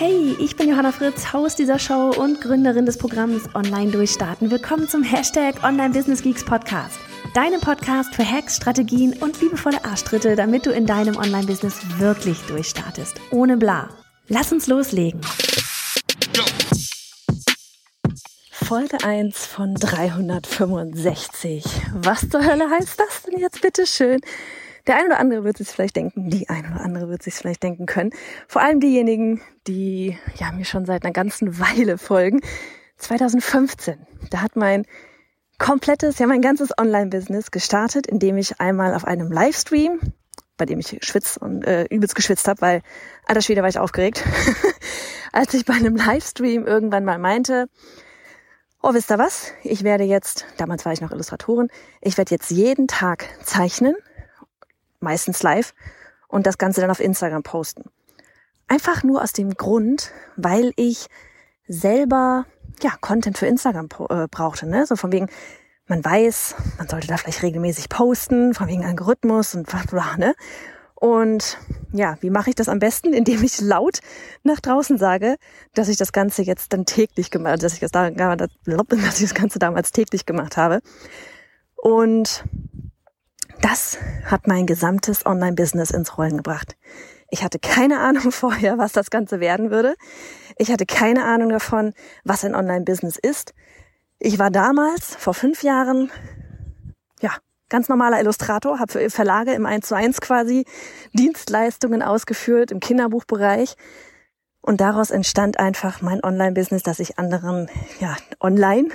Hey, ich bin Johanna Fritz, Haus dieser Show und Gründerin des Programms Online Durchstarten. Willkommen zum Hashtag Online Business Geeks Podcast. Deinem Podcast für Hacks, Strategien und liebevolle Arschtritte, damit du in deinem Online-Business wirklich durchstartest. Ohne bla. Lass uns loslegen. Folge 1 von 365. Was zur Hölle heißt das denn jetzt bitte schön? Der eine oder andere wird sich vielleicht denken, die eine oder andere wird sich vielleicht denken können. Vor allem diejenigen, die ja mir schon seit einer ganzen Weile folgen. 2015, da hat mein komplettes, ja mein ganzes Online-Business gestartet, indem ich einmal auf einem Livestream, bei dem ich schwitz und äh, übelst geschwitzt habe, weil alter Schwede war ich aufgeregt, als ich bei einem Livestream irgendwann mal meinte, oh wisst ihr was, ich werde jetzt, damals war ich noch Illustratorin, ich werde jetzt jeden Tag zeichnen meistens live, und das Ganze dann auf Instagram posten. Einfach nur aus dem Grund, weil ich selber ja Content für Instagram äh, brauchte, ne? So von wegen, man weiß, man sollte da vielleicht regelmäßig posten, von wegen Algorithmus und bla bla, ne? Und ja, wie mache ich das am besten? Indem ich laut nach draußen sage, dass ich das Ganze jetzt dann täglich gemacht, dass ich das da, dass ich das Ganze damals täglich gemacht habe. Und das hat mein gesamtes Online-Business ins Rollen gebracht. Ich hatte keine Ahnung vorher, was das Ganze werden würde. Ich hatte keine Ahnung davon, was ein Online-Business ist. Ich war damals, vor fünf Jahren, ja, ganz normaler Illustrator, habe für Verlage im 1 zu 1 quasi Dienstleistungen ausgeführt im Kinderbuchbereich. Und daraus entstand einfach mein Online-Business, dass ich anderen, ja, online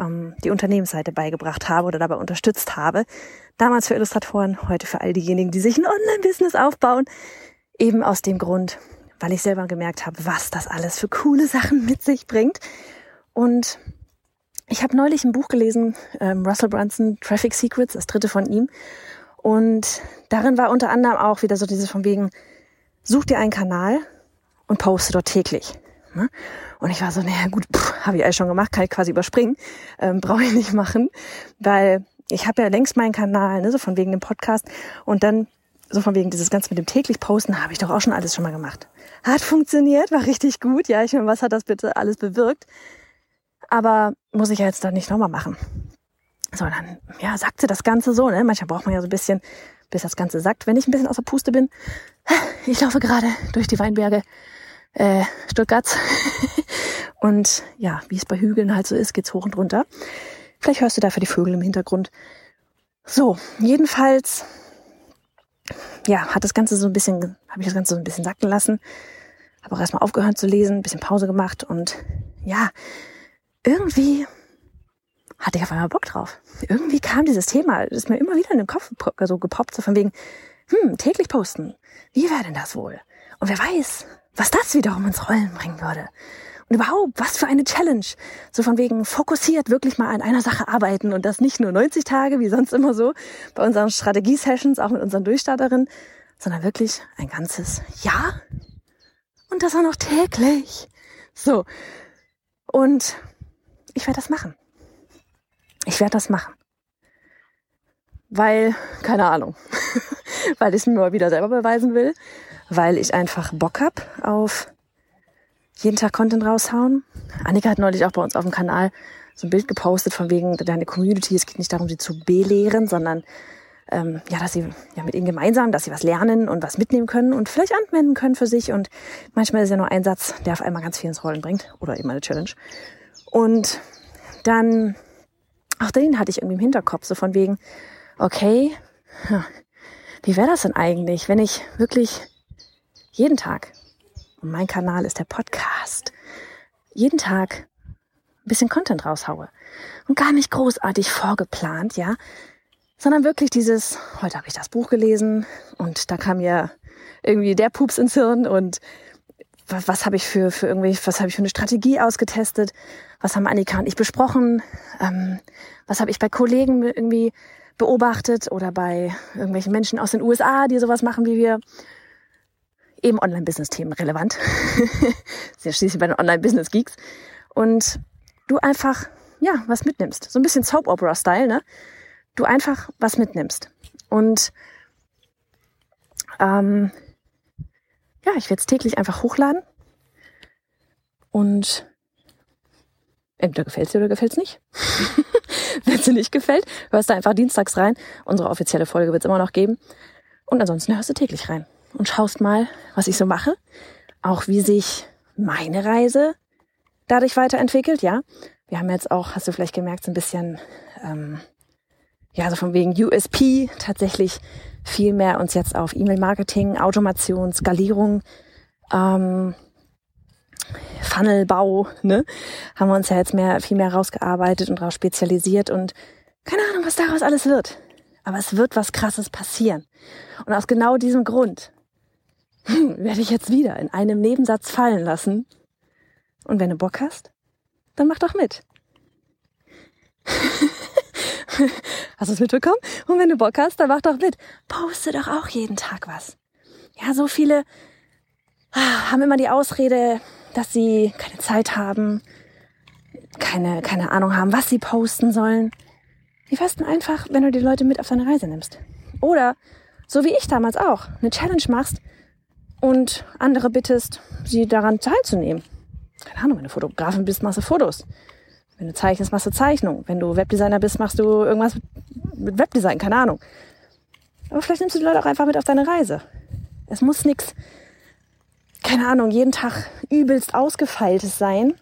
ähm, die Unternehmensseite beigebracht habe oder dabei unterstützt habe. Damals für Illustratoren, heute für all diejenigen, die sich ein Online-Business aufbauen. Eben aus dem Grund, weil ich selber gemerkt habe, was das alles für coole Sachen mit sich bringt. Und ich habe neulich ein Buch gelesen, ähm, Russell Brunson, Traffic Secrets, das dritte von ihm. Und darin war unter anderem auch wieder so dieses von wegen, such dir einen Kanal und poste dort täglich. Ne? Und ich war so, naja gut, habe ich alles schon gemacht, kann ich quasi überspringen, ähm, brauche ich nicht machen, weil ich habe ja längst meinen Kanal, ne, so von wegen dem Podcast und dann so von wegen dieses Ganze mit dem täglich Posten habe ich doch auch schon alles schon mal gemacht. Hat funktioniert, war richtig gut, ja, ich meine, was hat das bitte alles bewirkt? Aber muss ich ja jetzt dann nicht nochmal machen. So, dann, ja, sagte das Ganze so, ne? Manchmal braucht man ja so ein bisschen, bis das Ganze sagt, wenn ich ein bisschen aus der Puste bin. Ich laufe gerade durch die Weinberge äh, Stuttgarts. und ja, wie es bei Hügeln halt so ist, geht's hoch und runter. Vielleicht hörst du dafür die Vögel im Hintergrund. So, jedenfalls, ja, hat das Ganze so ein bisschen, habe ich das Ganze so ein bisschen sacken lassen. Habe auch erstmal aufgehört zu lesen, ein bisschen Pause gemacht und ja, irgendwie hatte ich auf einmal Bock drauf. Irgendwie kam dieses Thema, das ist mir immer wieder in den Kopf so gepoppt, so von wegen, hm, täglich posten. Wie wäre denn das wohl? Und wer weiß, was das wiederum ins Rollen bringen würde. Und überhaupt, was für eine Challenge. So von wegen fokussiert wirklich mal an einer Sache arbeiten und das nicht nur 90 Tage, wie sonst immer so, bei unseren Strategie-Sessions, auch mit unseren Durchstarterinnen, sondern wirklich ein ganzes Jahr. Und das auch noch täglich. So. Und ich werde das machen. Ich werde das machen. Weil, keine Ahnung, weil ich es mir mal wieder selber beweisen will weil ich einfach Bock hab auf jeden Tag Content raushauen. Annika hat neulich auch bei uns auf dem Kanal so ein Bild gepostet von wegen deine Community. Es geht nicht darum, sie zu belehren, sondern ähm, ja, dass sie ja mit ihnen gemeinsam, dass sie was lernen und was mitnehmen können und vielleicht anwenden können für sich. Und manchmal ist ja nur ein Satz, der auf einmal ganz viel ins Rollen bringt oder eben eine Challenge. Und dann, auch den hatte ich irgendwie im Hinterkopf, so von wegen, okay, wie wäre das denn eigentlich, wenn ich wirklich jeden Tag, und mein Kanal ist der Podcast, jeden Tag ein bisschen Content raushaue. Und gar nicht großartig vorgeplant, ja, sondern wirklich dieses, heute habe ich das Buch gelesen und da kam ja irgendwie der Pups ins Hirn und was, was habe ich für, für irgendwie, was habe ich für eine Strategie ausgetestet? Was haben Annika und ich besprochen? Ähm, was habe ich bei Kollegen irgendwie beobachtet oder bei irgendwelchen Menschen aus den USA, die sowas machen wie wir? Eben Online-Business-Themen relevant. Ja schließlich bei den Online-Business-Geeks. Und du einfach, ja, was mitnimmst. So ein bisschen Soap-Opera-Style, ne? Du einfach was mitnimmst. Und ähm, ja, ich werde es täglich einfach hochladen. Und entweder gefällt es dir oder gefällt es nicht. Wenn es dir nicht gefällt, hörst du einfach dienstags rein. Unsere offizielle Folge wird es immer noch geben. Und ansonsten hörst du täglich rein und schaust mal, was ich so mache. Auch wie sich meine Reise dadurch weiterentwickelt, ja. Wir haben jetzt auch, hast du vielleicht gemerkt, so ein bisschen, ähm, ja, so von wegen USP tatsächlich viel mehr uns jetzt auf E-Mail-Marketing, Automation, Skalierung, ähm, Funnelbau, ne, haben wir uns ja jetzt mehr, viel mehr rausgearbeitet und darauf spezialisiert und keine Ahnung, was daraus alles wird. Aber es wird was Krasses passieren. Und aus genau diesem Grund hm, werde ich jetzt wieder in einem Nebensatz fallen lassen. Und wenn du Bock hast, dann mach doch mit. Hast du es mitbekommen? Und wenn du Bock hast, dann mach doch mit. Poste doch auch jeden Tag was. Ja, so viele ah, haben immer die Ausrede, dass sie keine Zeit haben, keine, keine Ahnung haben, was sie posten sollen. Wie festen einfach, wenn du die Leute mit auf deine Reise nimmst. Oder, so wie ich damals auch, eine Challenge machst und andere bittest, sie daran teilzunehmen. Keine Ahnung, wenn du Fotografin bist, machst du Fotos. Wenn du zeichnest, machst du Zeichnung. Wenn du Webdesigner bist, machst du irgendwas mit Webdesign, keine Ahnung. Aber vielleicht nimmst du die Leute auch einfach mit auf deine Reise. Es muss nichts, keine Ahnung, jeden Tag übelst ausgefeiltes sein.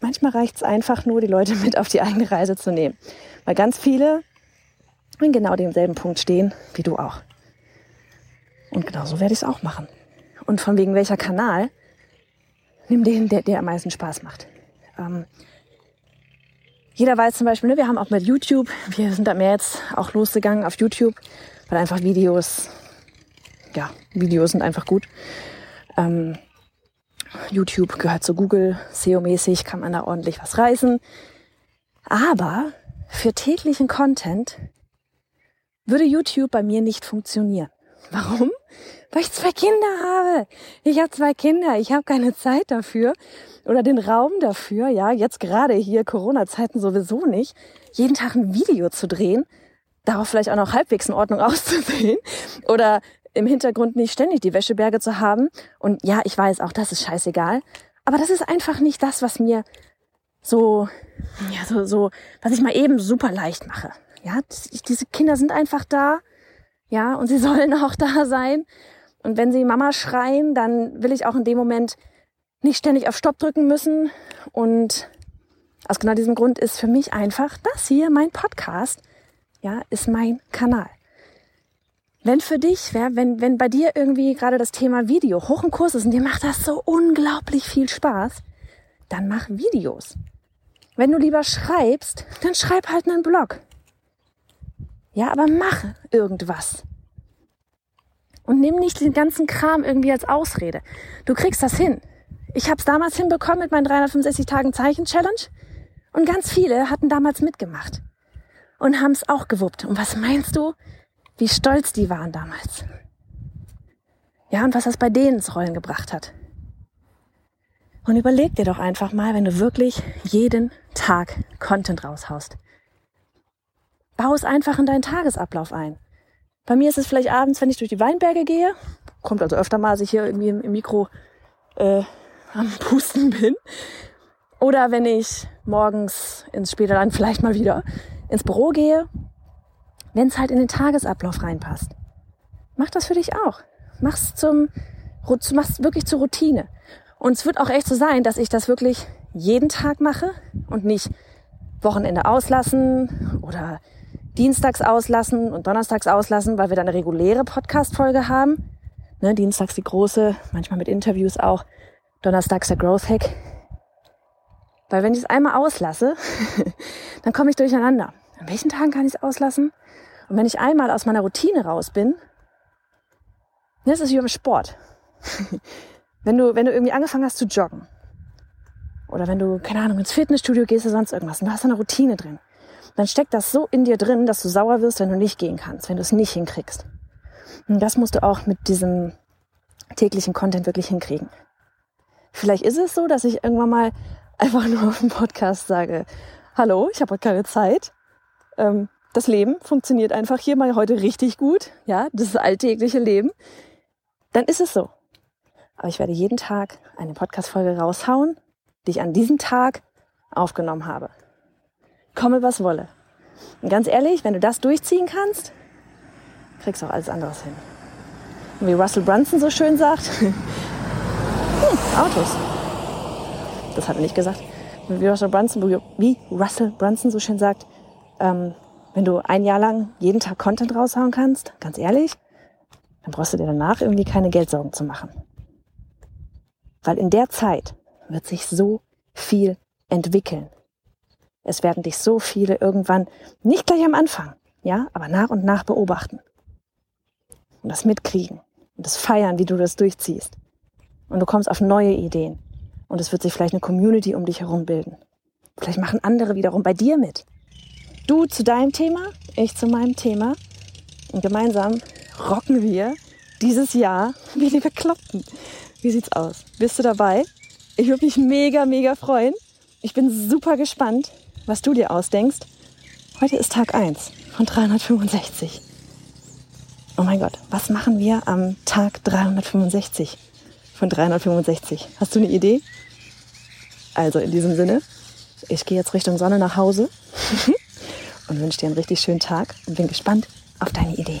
Manchmal reicht es einfach nur, die Leute mit auf die eigene Reise zu nehmen. Weil ganz viele in genau demselben Punkt stehen wie du auch. Und genauso werde ich es auch machen. Und von wegen welcher Kanal, nimm den, der dir am meisten Spaß macht. Ähm, jeder weiß zum Beispiel, ne, wir haben auch mit YouTube, wir sind da mehr jetzt auch losgegangen auf YouTube, weil einfach Videos, ja, Videos sind einfach gut. Ähm, YouTube gehört zu Google, SEO-mäßig kann man da ordentlich was reißen. Aber für täglichen Content würde YouTube bei mir nicht funktionieren. Warum? Weil ich zwei Kinder habe. Ich habe zwei Kinder. Ich habe keine Zeit dafür oder den Raum dafür. Ja, jetzt gerade hier Corona-Zeiten sowieso nicht. Jeden Tag ein Video zu drehen, darauf vielleicht auch noch halbwegs in Ordnung auszusehen oder im Hintergrund nicht ständig die Wäscheberge zu haben. Und ja, ich weiß, auch das ist scheißegal. Aber das ist einfach nicht das, was mir so, ja, so, so, was ich mal eben super leicht mache. Ja, diese Kinder sind einfach da ja, und sie sollen auch da sein. Und wenn sie Mama schreien, dann will ich auch in dem Moment nicht ständig auf Stopp drücken müssen. Und aus genau diesem Grund ist für mich einfach das hier, mein Podcast, ja, ist mein Kanal. Wenn für dich, ja, wenn, wenn bei dir irgendwie gerade das Thema Video hoch im Kurs ist und dir macht das so unglaublich viel Spaß, dann mach Videos. Wenn du lieber schreibst, dann schreib halt einen Blog. Ja, aber mach irgendwas. Und nimm nicht den ganzen Kram irgendwie als Ausrede. Du kriegst das hin. Ich habe es damals hinbekommen mit meinen 365 Tagen Zeichen Challenge und ganz viele hatten damals mitgemacht und haben es auch gewuppt. Und was meinst du, wie stolz die waren damals? Ja, und was das bei denen ins Rollen gebracht hat. Und überleg dir doch einfach mal, wenn du wirklich jeden Tag Content raushaust. Bau es einfach in deinen Tagesablauf ein. Bei mir ist es vielleicht abends, wenn ich durch die Weinberge gehe. Kommt also öfter mal, dass ich hier irgendwie im, Mikro äh, am Pusten bin. Oder wenn ich morgens ins später dann vielleicht mal wieder ins Büro gehe. Wenn es halt in den Tagesablauf reinpasst. Mach das für dich auch. Mach's zum, mach's wirklich zur Routine. Und es wird auch echt so sein, dass ich das wirklich jeden Tag mache und nicht Wochenende auslassen oder dienstags auslassen und donnerstags auslassen, weil wir dann eine reguläre Podcast-Folge haben. Ne, dienstags die große, manchmal mit Interviews auch. Donnerstags der Growth Hack. Weil wenn ich es einmal auslasse, dann komme ich durcheinander. An welchen Tagen kann ich es auslassen? Und wenn ich einmal aus meiner Routine raus bin, das ist wie beim Sport. Wenn du, wenn du irgendwie angefangen hast zu joggen oder wenn du, keine Ahnung, ins Fitnessstudio gehst oder sonst irgendwas und du hast eine Routine drin, dann steckt das so in dir drin, dass du sauer wirst, wenn du nicht gehen kannst, wenn du es nicht hinkriegst. Und das musst du auch mit diesem täglichen Content wirklich hinkriegen. Vielleicht ist es so, dass ich irgendwann mal einfach nur auf dem Podcast sage, hallo, ich habe heute keine Zeit. Ähm, das Leben funktioniert einfach hier mal heute richtig gut. Ja, das alltägliche Leben. Dann ist es so. Aber ich werde jeden Tag eine Podcast-Folge raushauen, die ich an diesem Tag aufgenommen habe. Komme, was wolle. Und ganz ehrlich, wenn du das durchziehen kannst, kriegst du auch alles anderes hin. Und wie Russell Brunson so schön sagt, hm, Autos. Das hat er nicht gesagt. Wie Russell Brunson, wie Russell Brunson so schön sagt, ähm, wenn du ein Jahr lang jeden Tag Content raushauen kannst, ganz ehrlich, dann brauchst du dir danach irgendwie keine Geldsorgen zu machen. Weil in der Zeit wird sich so viel entwickeln. Es werden dich so viele irgendwann, nicht gleich am Anfang, ja, aber nach und nach beobachten. Und das mitkriegen. Und das feiern, wie du das durchziehst. Und du kommst auf neue Ideen. Und es wird sich vielleicht eine Community um dich herum bilden. Vielleicht machen andere wiederum bei dir mit. Du zu deinem Thema, ich zu meinem Thema. Und gemeinsam rocken wir dieses Jahr wie die Bekloppten. Wie sieht's aus? Bist du dabei? Ich würde mich mega, mega freuen. Ich bin super gespannt, was du dir ausdenkst. Heute ist Tag 1 von 365. Oh mein Gott, was machen wir am Tag 365 von 365? Hast du eine Idee? Also in diesem Sinne, ich gehe jetzt Richtung Sonne nach Hause und wünsche dir einen richtig schönen Tag und bin gespannt auf deine Idee.